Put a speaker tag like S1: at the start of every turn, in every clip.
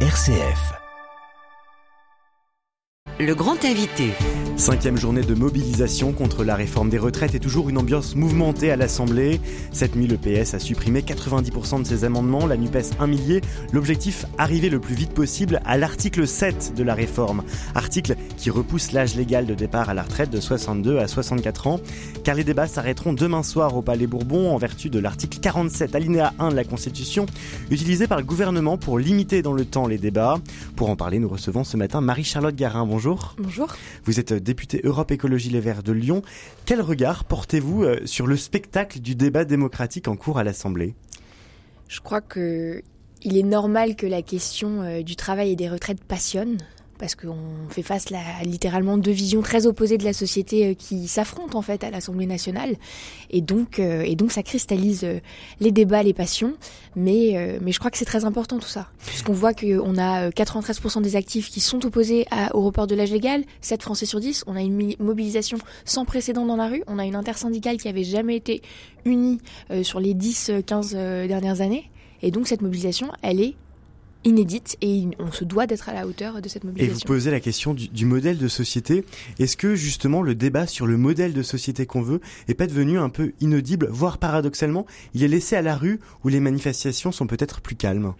S1: RCF.
S2: Le grand invité.
S3: Cinquième journée de mobilisation contre la réforme des retraites et toujours une ambiance mouvementée à l'Assemblée. Cette nuit, le PS a supprimé 90% de ses amendements, la NUPES un millier. L'objectif, arriver le plus vite possible à l'article 7 de la réforme. Article qui repousse l'âge légal de départ à la retraite de 62 à 64 ans. Car les débats s'arrêteront demain soir au Palais Bourbon en vertu de l'article 47 alinéa 1 de la Constitution, utilisé par le gouvernement pour limiter dans le temps les débats. Pour en parler, nous recevons ce matin Marie-Charlotte Garin. Bonjour.
S4: Bonjour.
S3: Vous êtes députée Europe Écologie Les Verts de Lyon. Quel regard portez-vous euh, sur le spectacle du débat démocratique en cours à l'Assemblée?
S4: Je crois que il est normal que la question euh, du travail et des retraites passionne parce qu'on fait face à littéralement deux visions très opposées de la société euh, qui s'affrontent en fait à l'Assemblée nationale. Et donc euh, et donc ça cristallise euh, les débats, les passions, mais mais je crois que c'est très important tout ça. Puisqu'on voit qu'on a 93% des actifs qui sont opposés au report de l'âge légal, 7 Français sur 10, on a une mobilisation sans précédent dans la rue, on a une intersyndicale qui avait jamais été unie sur les 10-15 dernières années. Et donc cette mobilisation, elle est inédite et on se doit d'être à la hauteur de cette mobilisation.
S3: Et vous posez la question du, modèle de société. Est-ce que justement le débat sur le modèle de société qu'on veut est pas devenu un peu inaudible, voire paradoxalement, il est laissé à la rue où les manifestations sont peut-être plus calmes?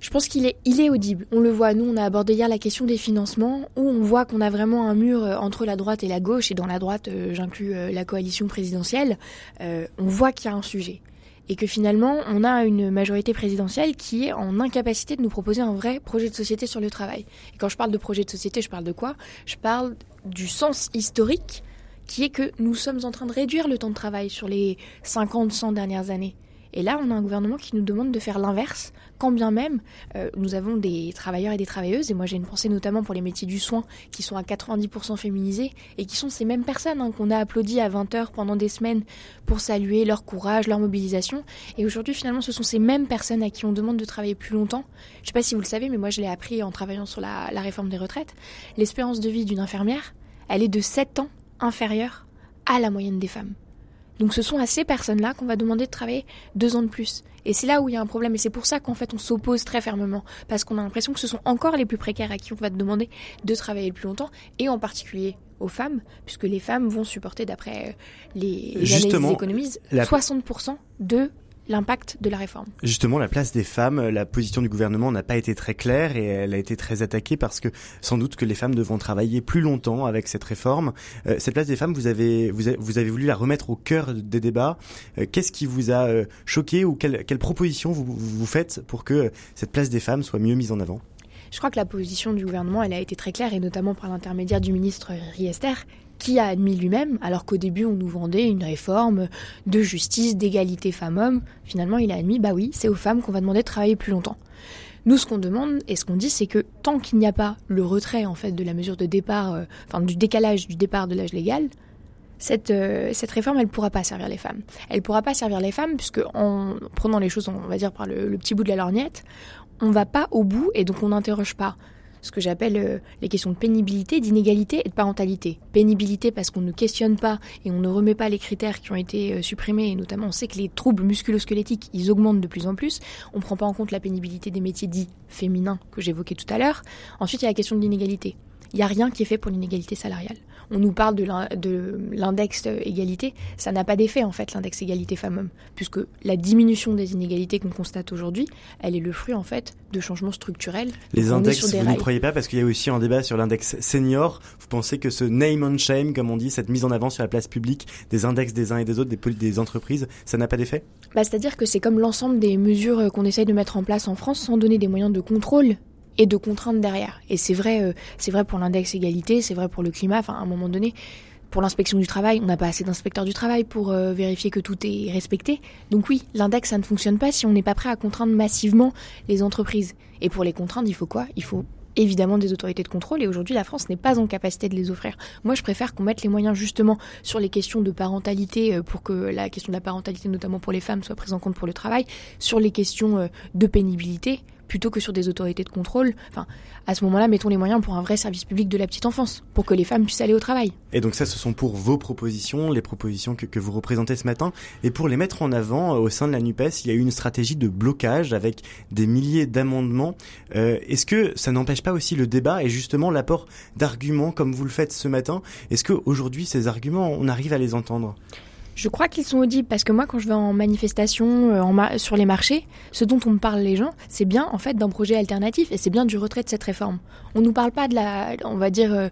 S4: Je pense qu'il est, il est audible. On le voit. Nous, on a abordé hier la question des financements, où on voit qu'on a vraiment un mur euh, entre la droite et la gauche, et dans la droite, euh, j'inclus euh, la coalition présidentielle. on voit qu'il y a un sujet et que finalement on a une majorité présidentielle qui est en incapacité de nous proposer un vrai projet de société sur le travail. Et quand je parle de projet de société, je parle de quoi? Je parle du sens historique qui est que nous sommes en train de réduire le temps de travail sur les 50, 100 dernières années. Et là, on a un gouvernement qui nous demande de faire l'inverse, quand bien même euh, nous avons des travailleurs et des travailleuses, et moi j'ai une pensée notamment pour les métiers du soin, qui sont à 90% féminisés, et qui sont ces mêmes personnes hein, qu'on a applaudi à 20 heures pendant des semaines pour saluer leur courage, leur mobilisation. Et aujourd'hui, finalement, ce sont ces mêmes personnes à qui on demande de travailler plus longtemps. Je ne sais pas si vous le savez, mais moi je l'ai appris en travaillant sur la, la réforme des retraites. L'espérance de vie d'une infirmière, elle est de 7 ans inférieure à la moyenne des femmes. Donc ce sont à ces personnes-là qu'on va demander de travailler deux ans de plus. Et c'est là où il y a un problème. Et c'est pour ça qu'en fait on s'oppose très fermement. Parce qu'on a l'impression que ce sont encore les plus précaires à qui on va demander de travailler le plus longtemps. Et en particulier aux femmes, puisque les femmes vont supporter, d'après les, les analyses économistes, 60% de l'impact de la réforme.
S3: Justement, la place des femmes, la position du gouvernement n'a pas été très claire et elle a été très attaquée parce que sans doute que les femmes devront travailler plus longtemps avec cette réforme. Euh, cette place des femmes, vous avez, vous avez, voulu la remettre au cœur des débats. Euh, qu'est-ce qui vous a euh, choqué ou quelle, quelle proposition vous, vous faites pour que cette place des femmes soit mieux mise en avant?
S4: Je crois que la position du gouvernement, elle a été très claire, et notamment par l'intermédiaire du ministre Riester, qui a admis lui-même, alors qu'au début on nous vendait une réforme de justice, d'égalité femmes-hommes, finalement il a admis, bah oui, c'est aux femmes qu'on va demander de travailler plus longtemps. Nous, ce qu'on demande et ce qu'on dit, c'est que tant qu'il n'y a pas le retrait en fait de la mesure de départ, euh, enfin du décalage du départ de l'âge légal, cette, euh, réforme, elle ne pourra pas servir les femmes. Elle ne pourra pas servir les femmes puisque en prenant les choses, on va dire par le, le petit bout de la lorgnette, on va pas au bout et donc on n'interroge pas ce que j'appelle euh, les questions de pénibilité, d'inégalité et de parentalité. Pénibilité parce qu'on ne questionne pas et on ne remet pas les critères qui ont été euh, supprimés, et notamment on sait que les troubles musculosquelettiques, ils augmentent de plus en plus. On ne prend pas en compte la pénibilité des métiers dits féminins que j'évoquais tout à l'heure. Ensuite, il y a la question de l'inégalité. Il n'y a rien qui est fait pour l'inégalité salariale. On nous parle de l'index égalité, ça n'a pas d'effet en fait l'index égalité femmes-hommes, puisque la diminution des inégalités qu'on constate aujourd'hui, elle est le fruit en fait de changements structurels.
S3: Les index, vous ne croyez pas parce qu'il y a aussi un débat sur l'index senior. Vous pensez que ce name and shame, comme on dit, cette mise en avant sur la place publique des index des uns et des autres, des, des entreprises, ça n'a pas d'effet?
S4: Bah, C'est-à-dire que c'est comme l'ensemble des mesures qu'on essaye de mettre en place en France sans donner des moyens de contrôle et de contraintes derrière. Et c'est vrai, euh, c'est vrai pour l'index égalité, c'est vrai pour le climat. Enfin, à un moment donné, pour l'inspection du travail, on n'a pas assez d'inspecteurs du travail pour euh, vérifier que tout est respecté. Donc oui, l'index, ça ne fonctionne pas si on n'est pas prêt à contraindre massivement les entreprises. Et pour les contraindre, il faut quoi? Il faut évidemment des autorités de contrôle et aujourd'hui la France n'est pas en capacité de les offrir. Moi je préfère qu'on mette les moyens justement sur les questions de parentalité euh, pour que la question de la parentalité notamment pour les femmes soit prise en compte pour le travail, sur les questions de pénibilité plutôt que sur des autorités de contrôle. Enfin, à ce moment-là, mettons les moyens pour un vrai service public de la petite enfance, pour que les femmes puissent aller au travail.
S3: Et donc ça, ce sont pour vos propositions, les propositions que, vous représentez ce matin. Et pour les mettre en avant, euh, au sein de la NUPES, il y a eu une stratégie de blocage avec des milliers d'amendements. Euh, Est-ce que ça n'empêche pas aussi le débat et justement l'apport d'arguments comme vous le faites ce matin? Est-ce qu'aujourd'hui, ces arguments, on arrive à les entendre?
S4: Je crois qu'ils sont audibles parce que moi, quand je vais en manifestation, euh, sur les marchés, ce dont on me parle les gens, c'est bien en fait d'un projet alternatif et c'est bien du retrait de cette réforme. On nous parle pas de la, on va dire, euh,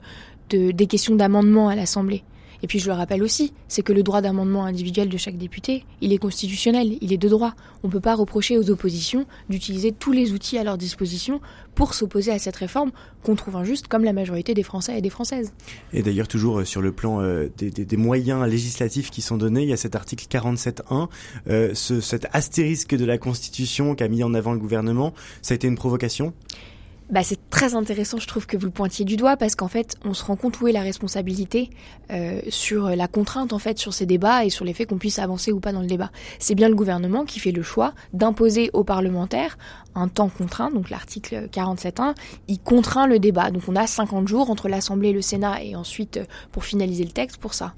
S4: de, des questions d'amendement à l'Assemblée. Et puis je le rappelle aussi, c'est que le droit d'amendement individuel de chaque député, il est constitutionnel, il est de droit. On ne peut pas reprocher aux oppositions d'utiliser tous les outils à leur disposition pour s'opposer à cette réforme qu'on trouve injuste, comme la majorité des Français et des Françaises.
S3: Et d'ailleurs, toujours euh, sur le plan euh, des, moyens législatifs qui sont donnés, il y a cet article 47.1, euh, ce, cet astérisque de la Constitution qu'a mis en avant le gouvernement. Ça a été une provocation?
S4: Bah, c'est très intéressant, je trouve, que vous le pointiez du doigt, parce qu'en fait, on se rend compte où est la responsabilité euh, sur la contrainte, en fait, sur ces débats et sur les faits qu'on puisse avancer ou pas dans le débat. C'est bien le gouvernement qui fait le choix d'imposer aux parlementaires un temps contraint, donc l'article 47.1, il contraint le débat. Donc on a 50 jours entre l'Assemblée et le Sénat, et ensuite, euh, pour finaliser le texte, pour ça.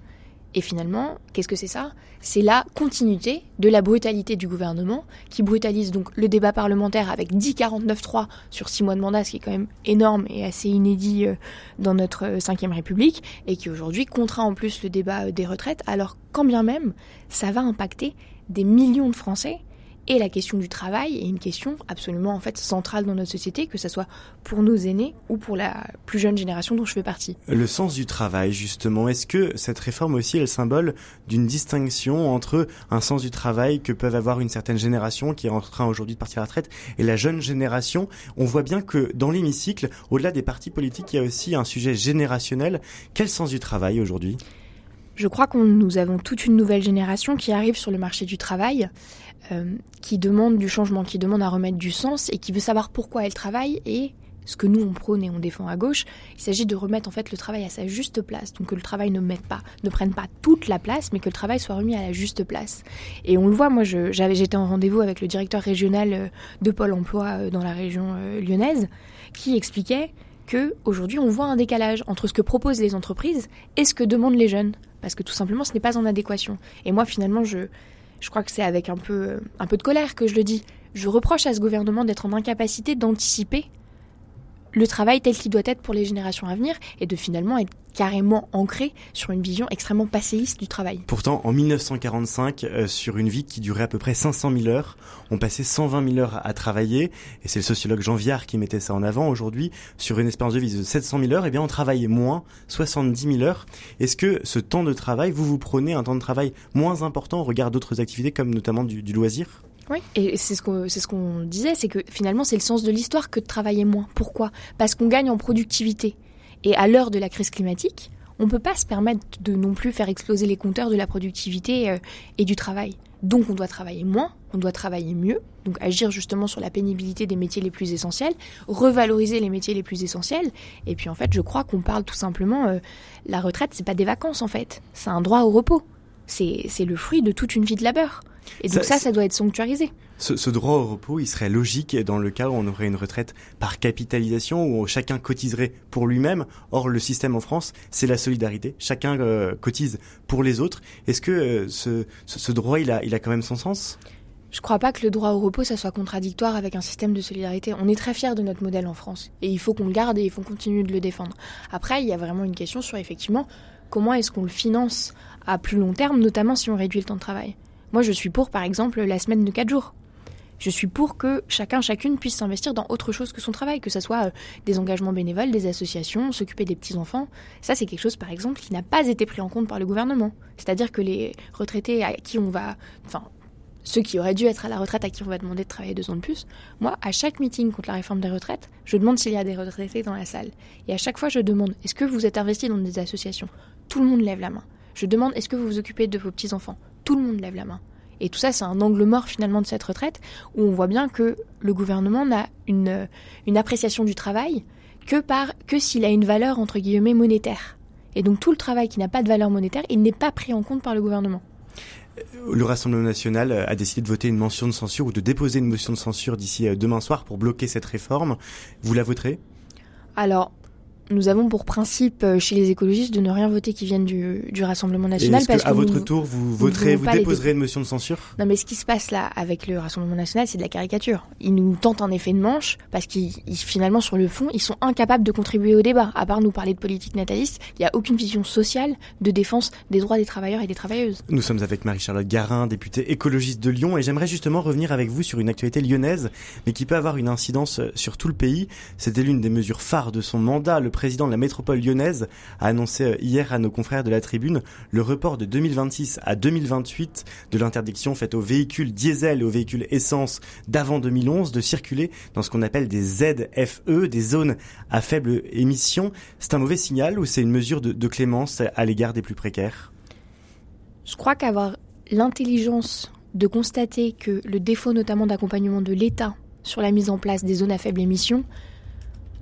S4: Et finalement, qu'est-ce que c'est ça? C'est la continuité de la brutalité du gouvernement, qui brutalise donc le débat parlementaire avec 10-49-3 sur 6 mois de mandat, ce qui est quand même énorme et assez inédit euh, dans notre 5 euh, République, et qui aujourd'hui contraint en plus le débat euh, des retraites, alors quand bien même, ça va impacter des millions de Français et la question du travail est une question absolument en fait centrale dans notre société, que ce soit pour nos aînés ou pour la plus jeune génération dont je fais partie.
S3: Le sens du travail, justement, est-ce que cette réforme aussi est le symbole d'une distinction entre un sens du travail que peuvent avoir une certaine génération qui est en train aujourd'hui de partir à la retraite et la jeune génération? On voit bien que dans l'hémicycle, au-delà des partis politiques, il y a aussi un sujet générationnel. Quel sens du travail aujourd'hui?
S4: Je crois que nous avons toute une nouvelle génération qui arrive sur le marché du travail, euh, qui demande du changement, qui demande à remettre du sens et qui veut savoir pourquoi elle travaille et ce que nous on prône et on défend à gauche, il s'agit de remettre en fait le travail à sa juste place, donc que le travail ne mette pas, ne prenne pas toute la place, mais que le travail soit remis à la juste place. Et on le voit, moi j'avais j'étais en rendez-vous avec le directeur régional euh, de Pôle Emploi euh, dans la région lyonnaise, qui expliquait que aujourd'hui on voit un décalage entre ce que proposent les entreprises et ce que demandent les jeunes, parce que tout simplement ce n'est pas en adéquation. Et moi finalement je je crois que c'est avec un peu un peu de colère que je le dis. Je reproche à ce gouvernement d'être en incapacité d'anticiper le travail tel qu'il doit être pour les générations à venir et de finalement être carrément ancré sur une vision extrêmement passéiste du travail.
S3: Pourtant, en 1945, euh, sur une vie qui durait à peu près 500 000 heures, on passait 120 000 heures à, travailler, et c'est le sociologue Jean Viard qui mettait ça en avant. Aujourd'hui, sur une espérance de vie de 700 000 heures, eh bien, on travaillait moins, 70 000 heures. Est-ce que ce temps de travail, vous vous prenez un temps de travail moins important au regard d'autres activités, comme notamment du, du loisir?
S4: Oui, et c'est ce qu'on disait, c'est que finalement c'est le sens de l'histoire que de travailler moins. Pourquoi? Parce qu'on gagne en productivité. Et à l'heure de la crise climatique, on ne peut pas se permettre de non plus faire exploser les compteurs de la productivité euh, et du travail. Donc on doit travailler moins, on doit travailler mieux, donc agir justement sur la pénibilité des métiers les plus essentiels, revaloriser les métiers les plus essentiels. Et puis en fait, je crois qu'on parle tout simplement, euh, la retraite, c'est pas des vacances en fait, c'est un droit au repos. C'est le fruit de toute une vie de labeur. Et donc ça, ça, doit être sanctuarisé.
S3: Ce, ce, droit au repos, il serait logique dans le cas où on aurait une retraite par capitalisation, où chacun cotiserait pour lui-même. Or, le système en France, c'est la solidarité. Chacun euh, cotise pour les autres. Est-ce que euh, ce, ce, droit, il a, il a quand même son sens?
S4: Je crois pas que le droit au repos, ça soit contradictoire avec un système de solidarité. On est très fiers de notre modèle en France. Et il faut qu'on le garde et il faut continuer de le défendre. Après, il y a vraiment une question sur, effectivement, comment est-ce qu'on le finance à plus long terme, notamment si on réduit le temps de travail? Moi, je suis pour, par exemple, la semaine de 4 jours. Je suis pour que chacun, chacune puisse s'investir dans autre chose que son travail, que ce soit euh, des engagements bénévoles, des associations, s'occuper des petits-enfants. Ça, c'est quelque chose, par exemple, qui n'a pas été pris en compte par le gouvernement. C'est-à-dire que les retraités à qui on va... Enfin, ceux qui auraient dû être à la retraite à qui on va demander de travailler deux ans de plus, moi, à chaque meeting contre la réforme des retraites, je demande s'il y a des retraités dans la salle. Et à chaque fois, je demande, est-ce que vous êtes investi dans des associations? Tout le monde lève la main. Je demande, est-ce que vous vous occupez de vos petits-enfants tout le monde lève la main. Et tout ça, c'est un angle mort finalement de cette retraite, où on voit bien que le gouvernement n'a une, une appréciation du travail que, par, que s'il a une valeur entre guillemets monétaire. Et donc tout le travail qui n'a pas de valeur monétaire, il n'est pas pris en compte par le gouvernement.
S3: Le Rassemblement national a décidé de voter une motion de censure ou de déposer une motion de censure d'ici demain soir pour bloquer cette réforme. Vous la voterez?
S4: Alors, nous avons pour principe euh, chez les écologistes de ne rien voter qui vienne du, du Rassemblement national.
S3: Est-ce qu'à votre tour, vous voterez, vous déposerez une motion de censure?
S4: Non, mais ce qui se passe là avec le Rassemblement national, c'est de la caricature. Ils nous tentent un effet de manche parce qu'ils finalement sur le fond, ils sont incapables de contribuer au débat. À part nous parler de politique nataliste, il n'y a aucune vision sociale de défense des droits des travailleurs et des travailleuses.
S3: Nous sommes avec Marie-Charlotte Garin, députée écologiste de Lyon, et j'aimerais justement revenir avec vous sur une actualité lyonnaise, mais qui peut avoir une incidence sur tout le pays. C'était l'une des mesures phares de son mandat. Le président de la métropole lyonnaise a annoncé euh, hier à nos confrères de la tribune le report de 2026 à 2028 de l'interdiction faite aux véhicules diesel et aux véhicules essence d'avant 2011 de circuler dans ce qu'on appelle des ZFE, des zones à faible émission. C'est un mauvais signal ou c'est une mesure de, de clémence à l'égard des plus précaires?
S4: Je crois qu'avoir l'intelligence de constater que le défaut notamment d'accompagnement de l'État sur la mise en place des zones à faible émission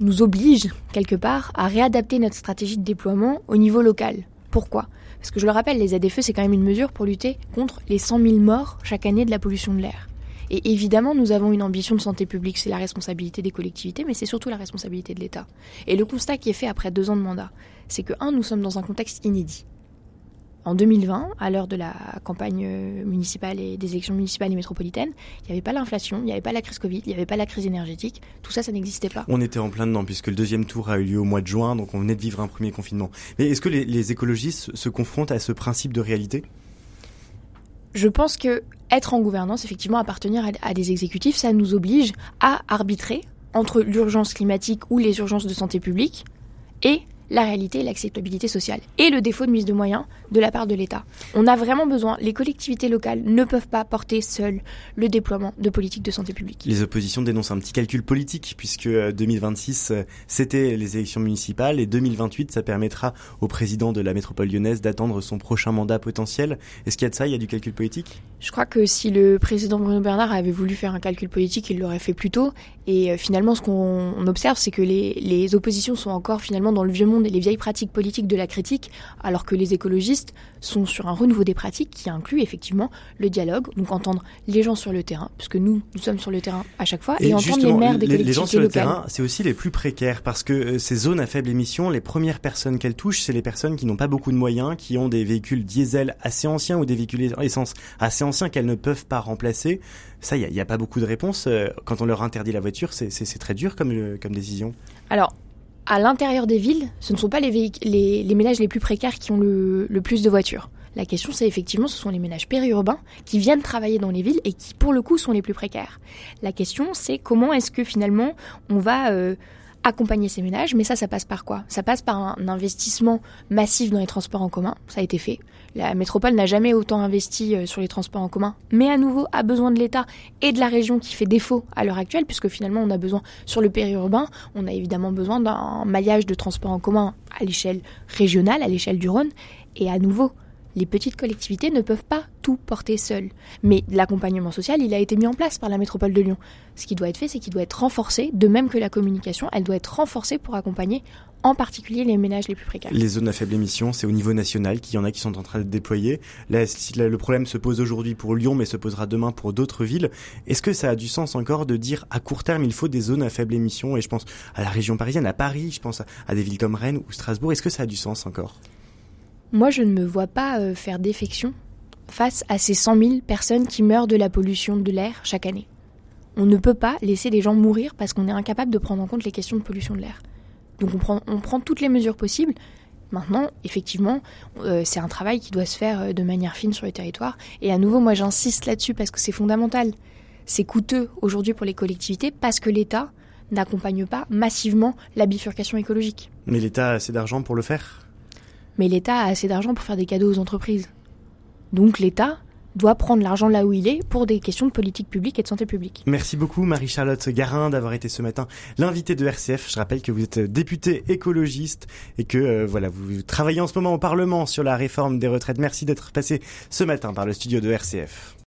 S4: nous oblige, quelque part, à réadapter notre stratégie de déploiement au niveau local. Pourquoi? Parce que je le rappelle, les ZFE, c'est quand même une mesure pour lutter contre les 100 000 morts chaque année de la pollution de l'air. Et évidemment, nous avons une ambition de santé publique, c'est la responsabilité des collectivités, mais c'est surtout la responsabilité de l'État. Et le constat qui est fait après deux ans de mandat, c'est que, un, nous sommes dans un contexte inédit en 2020, à l'heure de la campagne municipale et des élections municipales et métropolitaines, il n'y avait pas l'inflation, il n'y avait pas la crise Covid, il n'y avait pas la crise énergétique. Tout ça, ça n'existait pas.
S3: On était en plein dedans puisque le deuxième tour a eu lieu au mois de juin, donc on venait de vivre un premier confinement. Mais est-ce que les, écologistes se confrontent à ce principe de réalité?
S4: Je pense que être en gouvernance, effectivement, appartenir à des exécutifs, ça nous oblige à arbitrer entre l'urgence climatique ou les urgences de santé publique et la réalité et l'acceptabilité sociale et le défaut de mise de moyens de la part de l'État. On a vraiment besoin, les collectivités locales ne peuvent pas porter seules le déploiement de politiques de santé publique.
S3: Les oppositions dénoncent un petit calcul politique puisque 2026 euh, euh, c'était les élections municipales et 2028 ça permettra au président de la métropole lyonnaise d'attendre son prochain mandat potentiel. Est-ce qu'il y a de ça, il y a du calcul politique?
S4: Je crois que si le président Bruno Bernard avait voulu faire un calcul politique, il l'aurait fait plus tôt et euh, finalement ce qu'on observe c'est que les, les oppositions sont encore finalement dans le vieux monde et les vieilles pratiques politiques de la critique, alors que les écologistes sont sur un renouveau des pratiques qui inclut effectivement le dialogue, donc entendre les gens sur le terrain, puisque nous, nous sommes sur le terrain à chaque fois, et, entendre les maires des collectivités
S3: Les gens sur
S4: le
S3: terrain, c'est aussi les plus précaires, parce que euh, ces zones à faible émission, les premières personnes qu'elles touchent, c'est les personnes qui n'ont pas beaucoup de moyens, qui ont des véhicules diesel assez anciens ou des véhicules essence assez anciens qu'elles ne peuvent pas remplacer. Ça, il n'y a, pas beaucoup de réponses. Euh, quand on leur interdit la voiture, c'est très dur comme, euh, comme décision.
S4: Alors, à l'intérieur des villes, ce ne sont pas les, les, ménages les plus précaires qui ont le, plus de voitures. La question, c'est effectivement, ce sont les ménages périurbains qui viennent travailler dans les villes et qui, pour le coup, sont les plus précaires. La question, c'est comment est-ce que finalement on va euh, accompagner ces ménages, mais ça, ça passe par quoi? Ça passe par un investissement massif dans les transports en commun, ça a été fait. La métropole n'a jamais autant investi euh, sur les transports en commun, mais à nouveau a besoin de l'État et de la région qui fait défaut à l'heure actuelle, puisque finalement on a besoin sur le périurbain, on a évidemment besoin d'un maillage de transports en commun à l'échelle régionale, à l'échelle du Rhône, et à nouveau, les petites collectivités ne peuvent pas tout porter seules. Mais l'accompagnement social, il a été mis en place par la métropole de Lyon. Ce qui doit être fait, c'est qu'il doit être renforcé, de même que la communication, elle doit être renforcée pour accompagner en particulier les ménages les plus précaires.
S3: Les zones à faible émission, c'est au niveau national qu'il y en a qui sont en train de déployer. Là, le problème se pose aujourd'hui pour Lyon, mais se posera demain pour d'autres villes? Est-ce que ça a du sens encore de dire à court terme, il faut des zones à faible émission? Et je pense à la région parisienne, à Paris, je pense à des villes comme Rennes ou Strasbourg. Est-ce que ça a du sens encore?
S4: Moi, je ne me vois pas euh, faire défection face à ces 100 000 personnes qui meurent de la pollution de l'air chaque année. On ne peut pas laisser des gens mourir parce qu'on est incapable de prendre en compte les questions de pollution de l'air. Donc on prend, toutes les mesures possibles. Maintenant, effectivement, euh, c'est un travail qui doit se faire euh, de manière fine sur les territoires. Et à nouveau, moi j'insiste là-dessus parce que c'est fondamental. C'est coûteux aujourd'hui pour les collectivités parce que l'État n'accompagne pas massivement la bifurcation écologique.
S3: Mais l'État a assez d'argent pour le faire
S4: mais l'État a assez d'argent pour faire des cadeaux aux entreprises. Donc l'État doit prendre l'argent là où il est pour des questions de politique publique et de santé publique.
S3: Merci beaucoup Marie-Charlotte Garin d'avoir été ce matin l'invitée de RCF. Je rappelle que vous êtes députée écologiste et que euh, voilà, vous travaillez en ce moment au Parlement sur la réforme des retraites. Merci d'être passé ce matin par le studio de RCF.